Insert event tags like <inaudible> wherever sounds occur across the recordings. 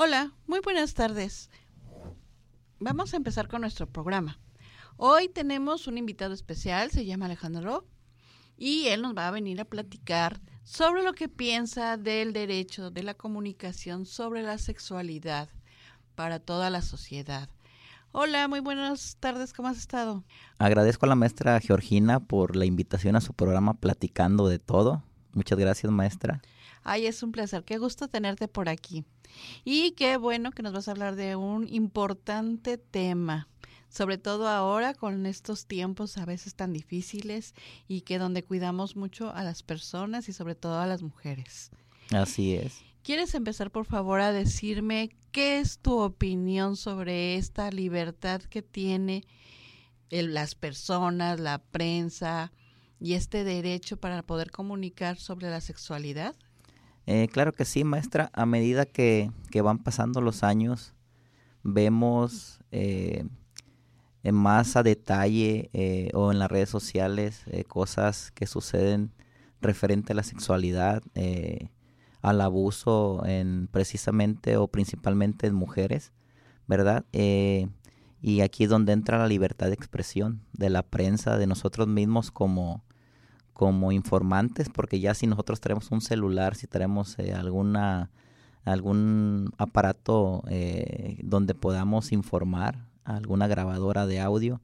Hola, muy buenas tardes. Vamos a empezar con nuestro programa. Hoy tenemos un invitado especial, se llama Alejandro, y él nos va a venir a platicar sobre lo que piensa del derecho de la comunicación sobre la sexualidad para toda la sociedad. Hola, muy buenas tardes, ¿cómo has estado? Agradezco a la maestra Georgina por la invitación a su programa Platicando de Todo. Muchas gracias, maestra. Ay, es un placer, qué gusto tenerte por aquí. Y qué bueno que nos vas a hablar de un importante tema, sobre todo ahora con estos tiempos a veces tan difíciles y que donde cuidamos mucho a las personas y sobre todo a las mujeres. Así es. ¿Quieres empezar por favor a decirme qué es tu opinión sobre esta libertad que tiene las personas, la prensa y este derecho para poder comunicar sobre la sexualidad? Eh, claro que sí, maestra. A medida que, van pasando los años, vemos eh, más a detalle eh, o en las redes sociales cosas que suceden referente a la sexualidad, al abuso en precisamente o principalmente en mujeres, ¿verdad? Y aquí es donde entra la libertad de expresión de la prensa, de nosotros mismos como como informantes, porque ya si nosotros tenemos un celular, si tenemos eh, alguna algún aparato eh, donde podamos informar, alguna grabadora de audio,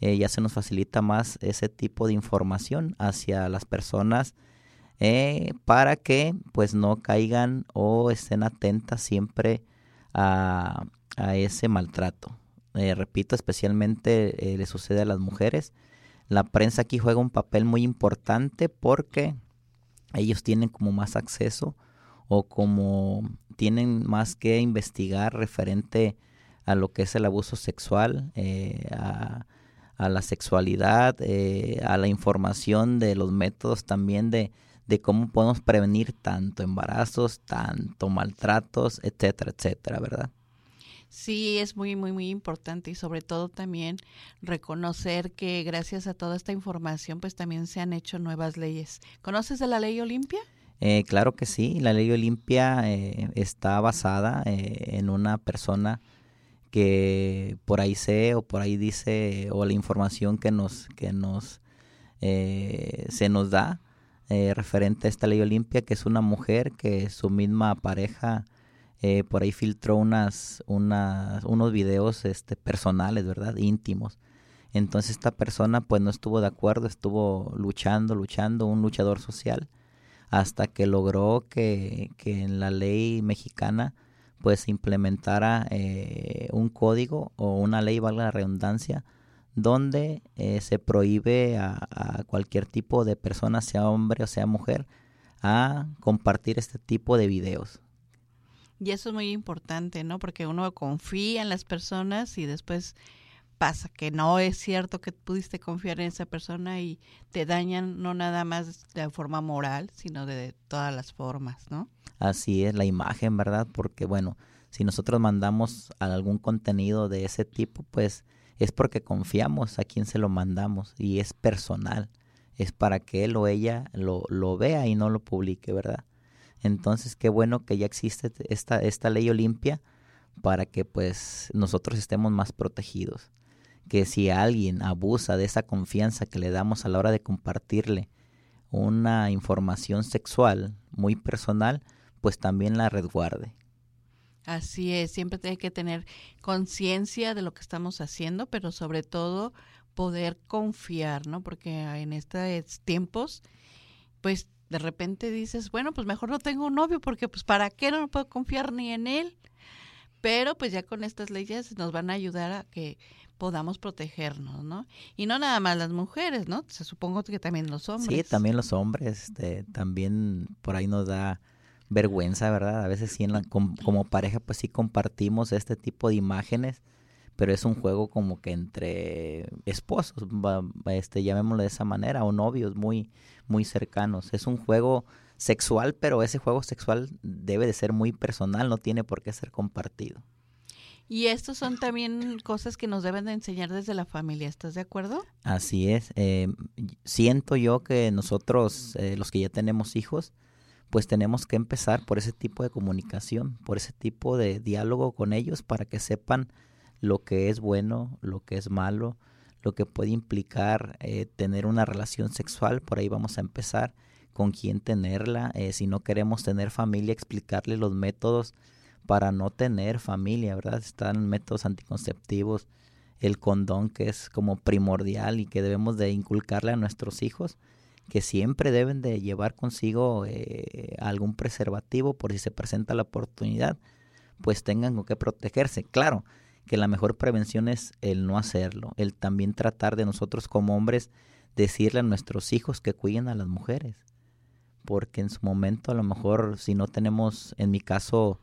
eh, ya se nos facilita más ese tipo de información hacia las personas para que pues no caigan o estén atentas siempre a, a ese maltrato. Repito, especialmente le sucede a las mujeres la prensa aquí juega un papel muy importante porque ellos tienen como más acceso o como tienen más que investigar referente a lo que es el abuso sexual, eh, a, la sexualidad, eh, a la información de los métodos también de, de cómo podemos prevenir tanto embarazos, tanto maltratos, etcétera, etcétera, ¿verdad? Sí, es muy, muy, muy importante y sobre todo también reconocer que gracias a toda esta información pues también se han hecho nuevas leyes. ¿Conoces de la ley Olimpia? Eh, claro que sí, la ley Olimpia eh, está basada eh, en una persona que por ahí sé o por ahí dice o la información que nos que nos se nos da referente a esta ley Olimpia que es una mujer que su misma pareja eh, por ahí filtró unas, unas, unos videos este, personales, ¿verdad? Íntimos. Entonces esta persona pues no estuvo de acuerdo, estuvo luchando, luchando, un luchador social, hasta que logró que, que en la ley mexicana pues implementara eh, un código o una ley, valga la redundancia, donde eh, se prohíbe a, cualquier tipo de persona, sea hombre o sea mujer, a compartir este tipo de videos. Y eso es muy importante, ¿no? Porque uno confía en las personas y después pasa que no es cierto que pudiste confiar en esa persona y te dañan no nada más de forma moral, sino de todas las formas, ¿no? Así es la imagen, ¿verdad? Porque bueno, si nosotros mandamos algún contenido de ese tipo, pues es porque confiamos a quien se lo mandamos y es personal. Es para que él o ella lo, lo vea y no lo publique, ¿verdad? Entonces, qué bueno que ya existe esta, esta ley Olimpia para que pues nosotros estemos más protegidos. Que si alguien abusa de esa confianza que le damos a la hora de compartirle una información sexual muy personal, pues también la resguarde. Así es, siempre tiene que tener conciencia de lo que estamos haciendo, pero sobre todo poder confiar, ¿no? Porque en estos tiempos, pues de repente dices, bueno, pues mejor no tengo un novio porque pues para qué no puedo confiar ni en él. Pero pues ya con estas leyes nos van a ayudar a que podamos protegernos, ¿no? Y no nada más las mujeres, ¿no? Se supongo que también los hombres. Sí, también los hombres, este, también por ahí nos da vergüenza, ¿verdad? A veces sí en la, como, como pareja pues sí compartimos este tipo de imágenes pero es un juego como que entre esposos, este, llamémoslo de esa manera, o novios muy, muy cercanos. Es un juego sexual, pero ese juego sexual debe de ser muy personal, no tiene por qué ser compartido. Y estos son también cosas que nos deben de enseñar desde la familia, ¿estás de acuerdo? Así es. Eh, siento yo que nosotros, eh, los que ya tenemos hijos, pues tenemos que empezar por ese tipo de comunicación, por ese tipo de diálogo con ellos para que sepan lo que es bueno, lo que es malo, lo que puede implicar eh, tener una relación sexual, por ahí vamos a empezar, con quién tenerla, eh, si no queremos tener familia, explicarle los métodos para no tener familia, ¿verdad? Están métodos anticonceptivos, el condón que es como primordial y que debemos de inculcarle a nuestros hijos, que siempre deben de llevar consigo eh, algún preservativo por si se presenta la oportunidad, pues tengan con qué protegerse. Claro, que la mejor prevención es el no hacerlo, el también tratar de nosotros como hombres decirle a nuestros hijos que cuiden a las mujeres, porque en su momento a lo mejor si no tenemos, en mi caso,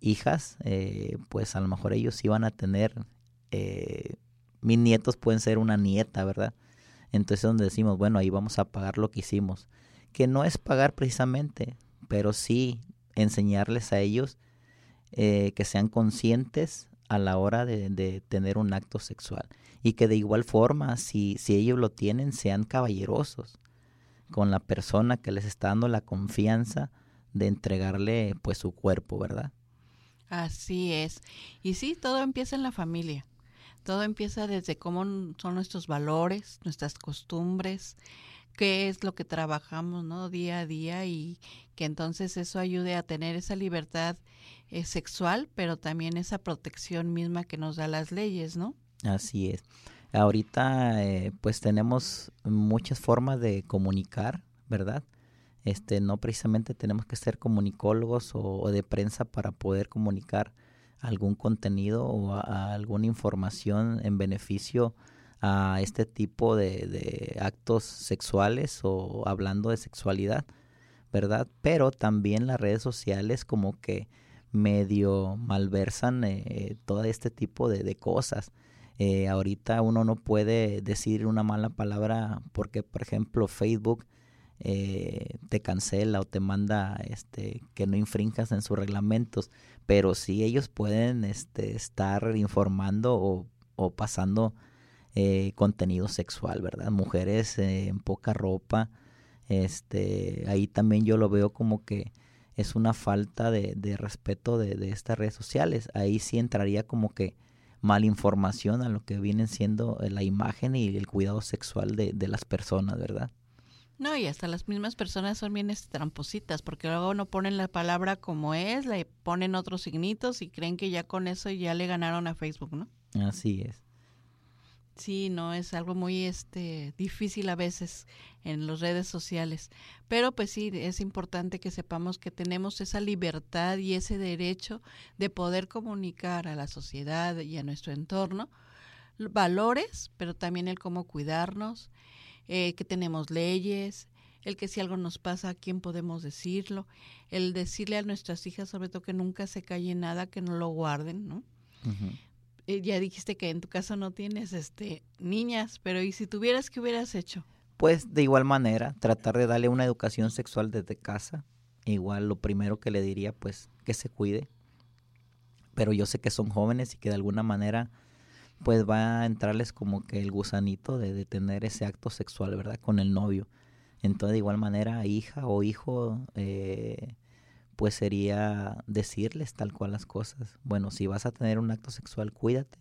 hijas, eh, pues a lo mejor ellos iban a tener, eh, mis nietos pueden ser una nieta, ¿verdad? Entonces es donde decimos, bueno, ahí vamos a pagar lo que hicimos, que no es pagar precisamente, pero sí enseñarles a ellos eh, que sean conscientes a la hora de, tener un acto sexual. Y que de igual forma, si, si ellos lo tienen, sean caballerosos con la persona que les está dando la confianza de entregarle pues su cuerpo, ¿verdad? Así es. Y sí, todo empieza en la familia. Todo empieza desde cómo son nuestros valores, nuestras costumbres, qué es lo que trabajamos, ¿no? Día a día y que entonces eso ayude a tener esa libertad eh, sexual, pero también esa protección misma que nos da las leyes, ¿no? Así es. Ahorita eh, pues tenemos muchas formas de comunicar, ¿verdad? Este, no precisamente tenemos que ser comunicólogos o, de prensa para poder comunicar algún contenido o alguna información en beneficio a este tipo de, de, actos sexuales o hablando de sexualidad, ¿verdad? Pero también las redes sociales como que medio malversan eh, todo este tipo de, cosas. Eh, ahorita uno no puede decir una mala palabra porque, por ejemplo, Facebook eh, te cancela o te manda este, que no infrinjas en sus reglamentos, pero sí ellos pueden este, estar informando o, o pasando contenido sexual, ¿verdad? Mujeres en poca ropa, este, ahí también yo lo veo como que es una falta de, de respeto de, de, estas redes sociales. Ahí sí entraría como que malinformación a lo que vienen siendo eh, la imagen y el cuidado sexual de, de las personas, ¿verdad? No, y hasta las mismas personas son bien trampositas, porque luego no ponen la palabra como es, le ponen otros signitos y creen que ya con eso ya le ganaron a Facebook, ¿no? Así es. Sí, no, es algo muy este difícil a veces en las redes sociales, pero pues sí, es importante que sepamos que tenemos esa libertad y ese derecho de poder comunicar a la sociedad y a nuestro entorno valores, pero también el cómo cuidarnos, eh, que tenemos leyes, el que si algo nos pasa, a quién podemos decirlo, el decirle a nuestras hijas sobre todo que nunca se calle nada, que no lo guarden, ¿no? Eh, ya dijiste que en tu caso no tienes este niñas, pero ¿y si tuvieras qué hubieras hecho? Pues de igual manera, tratar de darle una educación sexual desde casa. Igual lo primero que le diría, pues que se cuide. Pero yo sé que son jóvenes y que de alguna manera pues va a entrarles como que el gusanito de, de tener ese acto sexual, ¿verdad? Con el novio. Entonces de igual manera, hija o hijo, eh, pues sería decirles tal cual las cosas. Bueno, si vas a tener un acto sexual, cuídate,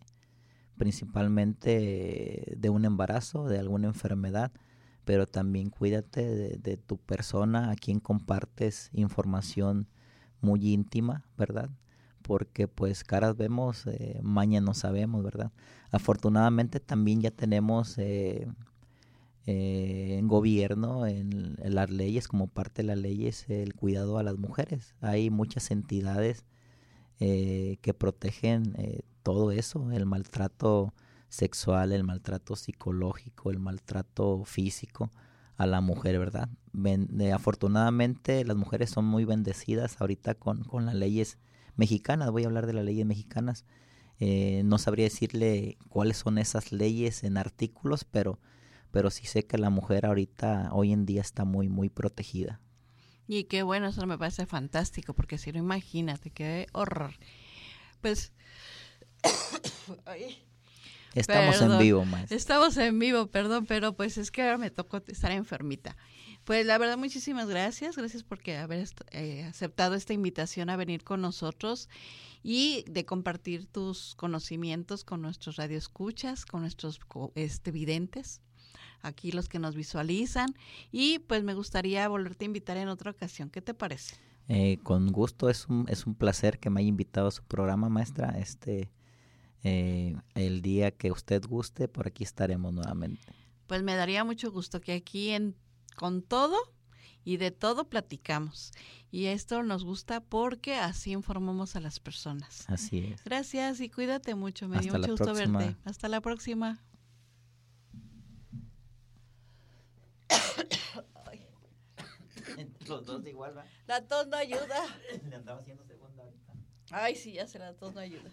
principalmente de un embarazo, de alguna enfermedad, pero también cuídate de, tu persona a quien compartes información muy íntima, ¿verdad? Porque pues caras vemos, eh, no sabemos, ¿verdad? Afortunadamente también ya tenemos... Eh, eh, en gobierno, en, las leyes, como parte de las leyes, el cuidado a las mujeres. Hay muchas entidades eh, que protegen eh, todo eso, el maltrato sexual, el maltrato psicológico, el maltrato físico a la mujer, ¿verdad? afortunadamente las mujeres son muy bendecidas ahorita con, con las leyes mexicanas, voy a hablar de las leyes mexicanas. no sabría decirle cuáles son esas leyes en artículos, pero pero sí sé que la mujer ahorita, hoy en día, está muy, muy protegida. Y qué bueno, eso me parece fantástico, porque si no, imagínate, qué horror. Pues... <coughs> Estamos en vivo, maestra. Estamos en vivo, perdón, pero pues es que ahora me tocó estar enfermita. Pues la verdad, muchísimas gracias. Gracias por haber eh, aceptado esta invitación a venir con nosotros y de compartir tus conocimientos con nuestros radioescuchas, con nuestros este, videntes, aquí los que nos visualizan. Y pues me gustaría volverte a invitar en otra ocasión. ¿Qué te parece? Eh, con gusto, es un, es un placer que me haya invitado a su programa, maestra. Este, eh, el día que usted guste, por aquí estaremos nuevamente. Pues me daría mucho gusto que aquí en con todo y de todo platicamos. Y esto nos gusta porque así informamos a las personas. Así es. Gracias y cuídate mucho. Me dio mucho gusto verte. Hasta la próxima. <laughs> Los dos igual, La tos no ayuda. <laughs> Le andaba haciendo segunda ahorita. Ay, sí, ya se la tos no ayuda.